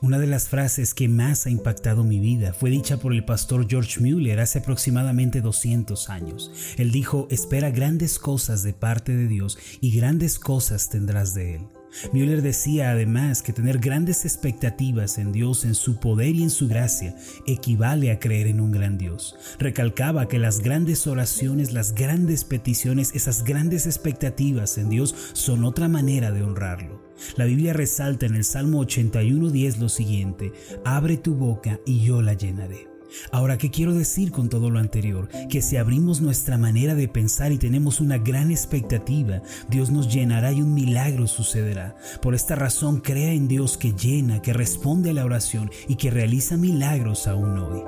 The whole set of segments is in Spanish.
Una de las frases que más ha impactado mi vida fue dicha por el pastor George Mueller hace aproximadamente 200 años. Él dijo, espera grandes cosas de parte de Dios y grandes cosas tendrás de Él. Müller decía además que tener grandes expectativas en Dios, en su poder y en su gracia, equivale a creer en un gran Dios. Recalcaba que las grandes oraciones, las grandes peticiones, esas grandes expectativas en Dios son otra manera de honrarlo. La Biblia resalta en el Salmo 81.10 lo siguiente, abre tu boca y yo la llenaré. Ahora, ¿qué quiero decir con todo lo anterior? Que si abrimos nuestra manera de pensar y tenemos una gran expectativa, Dios nos llenará y un milagro sucederá. Por esta razón, crea en Dios que llena, que responde a la oración y que realiza milagros aún hoy.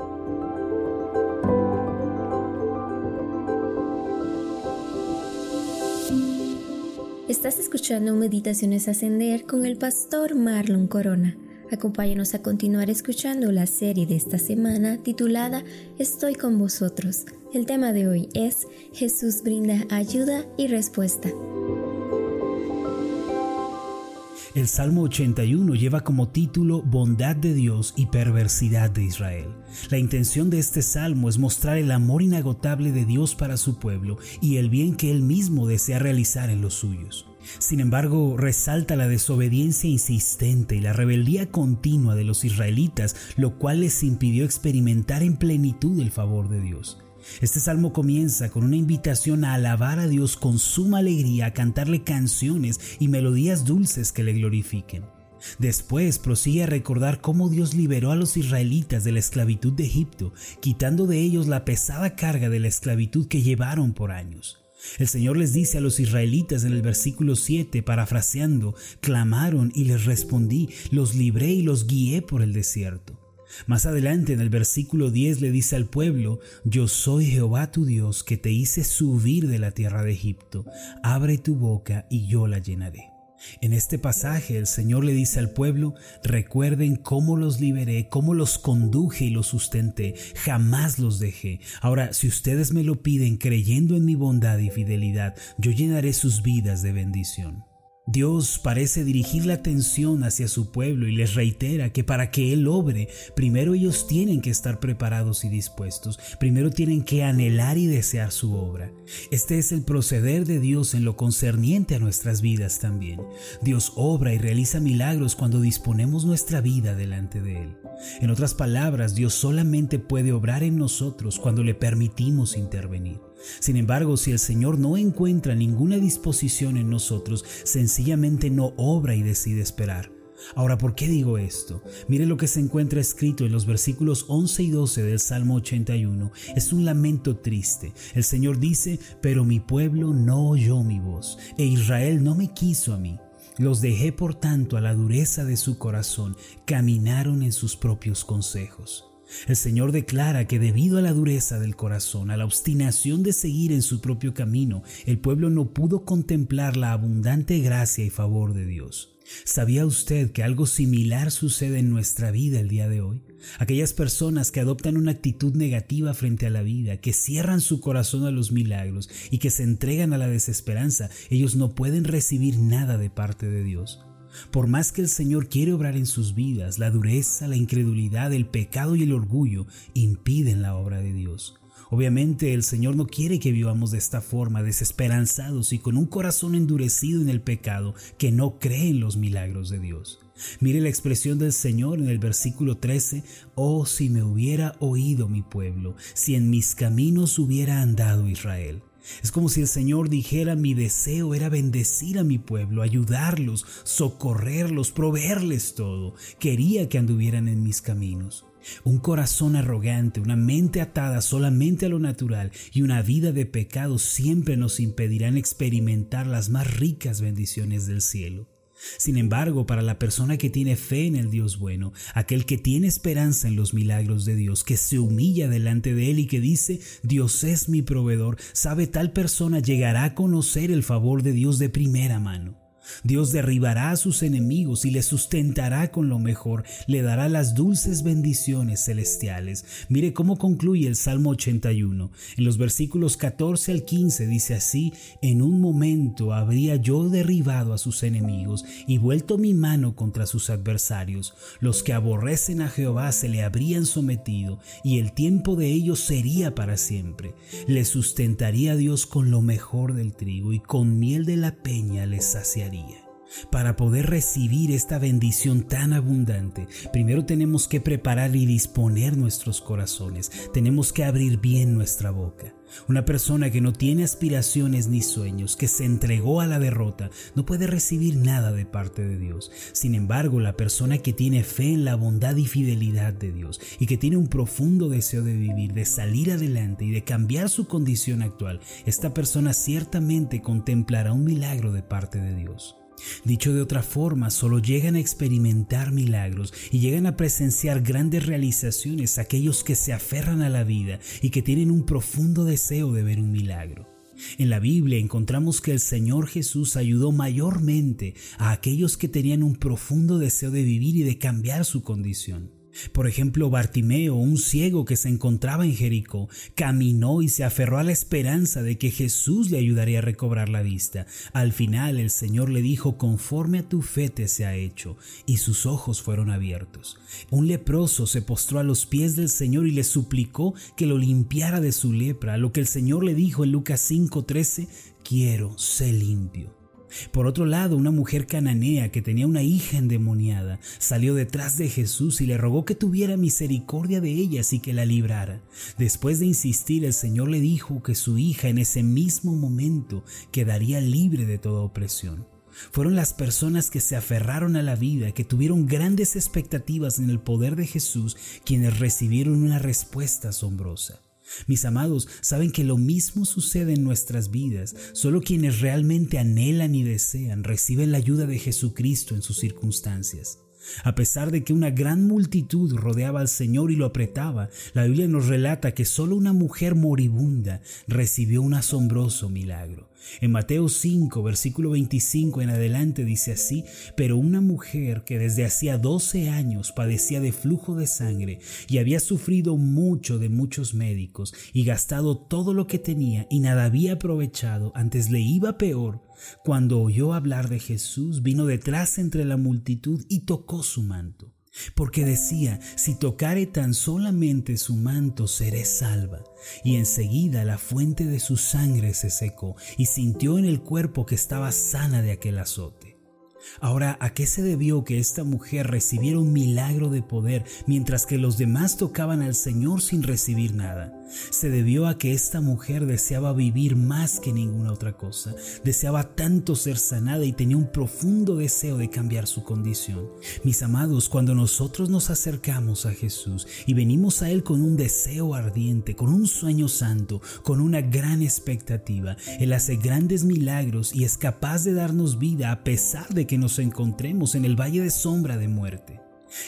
Estás escuchando Meditaciones Ascender con el pastor Marlon Corona. Acompáñanos a continuar escuchando la serie de esta semana titulada Estoy con vosotros. El tema de hoy es Jesús brinda ayuda y respuesta. El Salmo 81 lleva como título Bondad de Dios y perversidad de Israel. La intención de este salmo es mostrar el amor inagotable de Dios para su pueblo y el bien que él mismo desea realizar en los suyos. Sin embargo, resalta la desobediencia insistente y la rebeldía continua de los israelitas, lo cual les impidió experimentar en plenitud el favor de Dios. Este salmo comienza con una invitación a alabar a Dios con suma alegría, a cantarle canciones y melodías dulces que le glorifiquen. Después prosigue a recordar cómo Dios liberó a los israelitas de la esclavitud de Egipto, quitando de ellos la pesada carga de la esclavitud que llevaron por años. El Señor les dice a los israelitas en el versículo 7, parafraseando, clamaron y les respondí, los libré y los guié por el desierto. Más adelante en el versículo 10 le dice al pueblo, Yo soy Jehová tu Dios que te hice subir de la tierra de Egipto, abre tu boca y yo la llenaré. En este pasaje el Señor le dice al pueblo, recuerden cómo los liberé, cómo los conduje y los sustenté, jamás los dejé. Ahora, si ustedes me lo piden creyendo en mi bondad y fidelidad, yo llenaré sus vidas de bendición. Dios parece dirigir la atención hacia su pueblo y les reitera que para que Él obre, primero ellos tienen que estar preparados y dispuestos, primero tienen que anhelar y desear su obra. Este es el proceder de Dios en lo concerniente a nuestras vidas también. Dios obra y realiza milagros cuando disponemos nuestra vida delante de Él. En otras palabras, Dios solamente puede obrar en nosotros cuando le permitimos intervenir. Sin embargo, si el Señor no encuentra ninguna disposición en nosotros, sencillamente no obra y decide esperar. Ahora, ¿por qué digo esto? Mire lo que se encuentra escrito en los versículos 11 y 12 del Salmo 81. Es un lamento triste. El Señor dice, pero mi pueblo no oyó mi voz, e Israel no me quiso a mí. Los dejé por tanto a la dureza de su corazón, caminaron en sus propios consejos. El Señor declara que debido a la dureza del corazón, a la obstinación de seguir en su propio camino, el pueblo no pudo contemplar la abundante gracia y favor de Dios. ¿Sabía usted que algo similar sucede en nuestra vida el día de hoy? Aquellas personas que adoptan una actitud negativa frente a la vida, que cierran su corazón a los milagros y que se entregan a la desesperanza, ellos no pueden recibir nada de parte de Dios. Por más que el Señor quiere obrar en sus vidas, la dureza, la incredulidad, el pecado y el orgullo impiden la obra de Dios. Obviamente el Señor no quiere que vivamos de esta forma, desesperanzados y con un corazón endurecido en el pecado que no cree en los milagros de Dios. Mire la expresión del Señor en el versículo 13, oh si me hubiera oído mi pueblo, si en mis caminos hubiera andado Israel. Es como si el Señor dijera mi deseo era bendecir a mi pueblo, ayudarlos, socorrerlos, proveerles todo. Quería que anduvieran en mis caminos. Un corazón arrogante, una mente atada solamente a lo natural y una vida de pecado siempre nos impedirán experimentar las más ricas bendiciones del cielo. Sin embargo, para la persona que tiene fe en el Dios bueno, aquel que tiene esperanza en los milagros de Dios, que se humilla delante de Él y que dice, Dios es mi proveedor, sabe tal persona llegará a conocer el favor de Dios de primera mano. Dios derribará a sus enemigos y le sustentará con lo mejor, le dará las dulces bendiciones celestiales. Mire cómo concluye el Salmo 81. En los versículos 14 al 15 dice así, en un momento habría yo derribado a sus enemigos y vuelto mi mano contra sus adversarios. Los que aborrecen a Jehová se le habrían sometido y el tiempo de ellos sería para siempre. Le sustentaría Dios con lo mejor del trigo y con miel de la peña les saciaría. रही है Para poder recibir esta bendición tan abundante, primero tenemos que preparar y disponer nuestros corazones, tenemos que abrir bien nuestra boca. Una persona que no tiene aspiraciones ni sueños, que se entregó a la derrota, no puede recibir nada de parte de Dios. Sin embargo, la persona que tiene fe en la bondad y fidelidad de Dios y que tiene un profundo deseo de vivir, de salir adelante y de cambiar su condición actual, esta persona ciertamente contemplará un milagro de parte de Dios. Dicho de otra forma, solo llegan a experimentar milagros y llegan a presenciar grandes realizaciones aquellos que se aferran a la vida y que tienen un profundo deseo de ver un milagro. En la Biblia encontramos que el Señor Jesús ayudó mayormente a aquellos que tenían un profundo deseo de vivir y de cambiar su condición. Por ejemplo, Bartimeo, un ciego que se encontraba en Jericó, caminó y se aferró a la esperanza de que Jesús le ayudaría a recobrar la vista. Al final el Señor le dijo, conforme a tu fe te se ha hecho, y sus ojos fueron abiertos. Un leproso se postró a los pies del Señor y le suplicó que lo limpiara de su lepra, lo que el Señor le dijo en Lucas 5:13, quiero, sé limpio. Por otro lado, una mujer cananea que tenía una hija endemoniada salió detrás de Jesús y le rogó que tuviera misericordia de ella y que la librara. Después de insistir, el Señor le dijo que su hija en ese mismo momento quedaría libre de toda opresión. Fueron las personas que se aferraron a la vida, que tuvieron grandes expectativas en el poder de Jesús, quienes recibieron una respuesta asombrosa. Mis amados, saben que lo mismo sucede en nuestras vidas. Solo quienes realmente anhelan y desean reciben la ayuda de Jesucristo en sus circunstancias. A pesar de que una gran multitud rodeaba al Señor y lo apretaba, la Biblia nos relata que solo una mujer moribunda recibió un asombroso milagro. En Mateo 5, versículo 25 en adelante dice así, pero una mujer que desde hacía 12 años padecía de flujo de sangre y había sufrido mucho de muchos médicos y gastado todo lo que tenía y nada había aprovechado, antes le iba peor, cuando oyó hablar de Jesús, vino detrás entre la multitud y tocó su manto, porque decía, si tocare tan solamente su manto, seré salva. Y enseguida la fuente de su sangre se secó y sintió en el cuerpo que estaba sana de aquel azote. Ahora, ¿a qué se debió que esta mujer recibiera un milagro de poder mientras que los demás tocaban al Señor sin recibir nada? Se debió a que esta mujer deseaba vivir más que ninguna otra cosa, deseaba tanto ser sanada y tenía un profundo deseo de cambiar su condición. Mis amados, cuando nosotros nos acercamos a Jesús y venimos a Él con un deseo ardiente, con un sueño santo, con una gran expectativa, Él hace grandes milagros y es capaz de darnos vida a pesar de nos encontremos en el valle de sombra de muerte.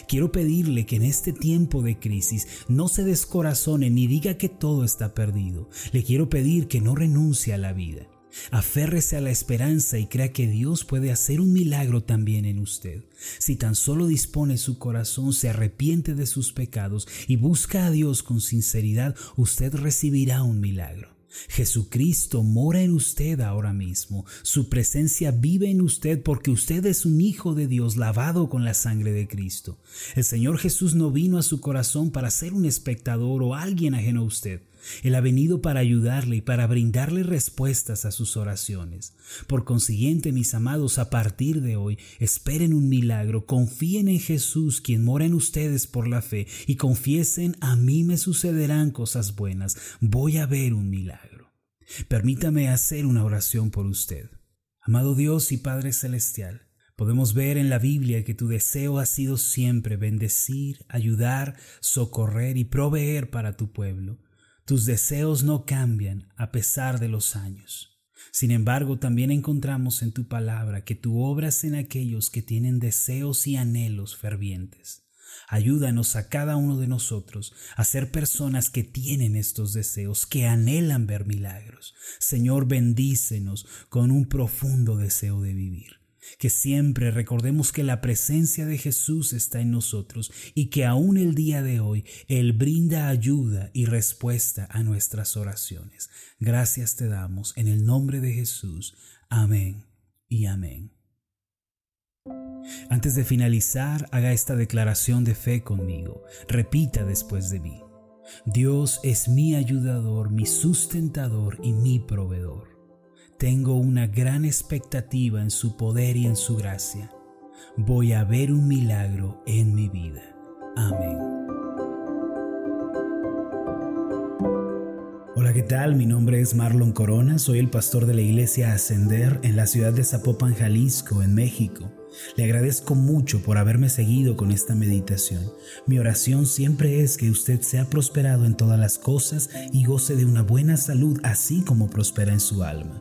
Quiero pedirle que en este tiempo de crisis no se descorazone ni diga que todo está perdido. Le quiero pedir que no renuncie a la vida. Aférrese a la esperanza y crea que Dios puede hacer un milagro también en usted. Si tan solo dispone su corazón, se arrepiente de sus pecados y busca a Dios con sinceridad, usted recibirá un milagro. Jesucristo mora en usted ahora mismo. Su presencia vive en usted porque usted es un hijo de Dios lavado con la sangre de Cristo. El Señor Jesús no vino a su corazón para ser un espectador o alguien ajeno a usted. Él ha venido para ayudarle y para brindarle respuestas a sus oraciones. Por consiguiente, mis amados, a partir de hoy, esperen un milagro, confíen en Jesús, quien mora en ustedes por la fe, y confiesen, a mí me sucederán cosas buenas, voy a ver un milagro. Permítame hacer una oración por usted. Amado Dios y Padre Celestial, Podemos ver en la Biblia que tu deseo ha sido siempre bendecir, ayudar, socorrer y proveer para tu pueblo. Tus deseos no cambian a pesar de los años. Sin embargo, también encontramos en tu palabra que tú obras en aquellos que tienen deseos y anhelos fervientes. Ayúdanos a cada uno de nosotros a ser personas que tienen estos deseos, que anhelan ver milagros. Señor, bendícenos con un profundo deseo de vivir. Que siempre recordemos que la presencia de Jesús está en nosotros y que aún el día de hoy Él brinda ayuda y respuesta a nuestras oraciones. Gracias te damos en el nombre de Jesús. Amén y amén. Antes de finalizar, haga esta declaración de fe conmigo. Repita después de mí. Dios es mi ayudador, mi sustentador y mi proveedor. Tengo una gran expectativa en su poder y en su gracia. Voy a ver un milagro en mi vida. Amén. Hola, ¿qué tal? Mi nombre es Marlon Corona, soy el pastor de la iglesia Ascender en la ciudad de Zapopan, Jalisco, en México. Le agradezco mucho por haberme seguido con esta meditación. Mi oración siempre es que usted sea prosperado en todas las cosas y goce de una buena salud así como prospera en su alma.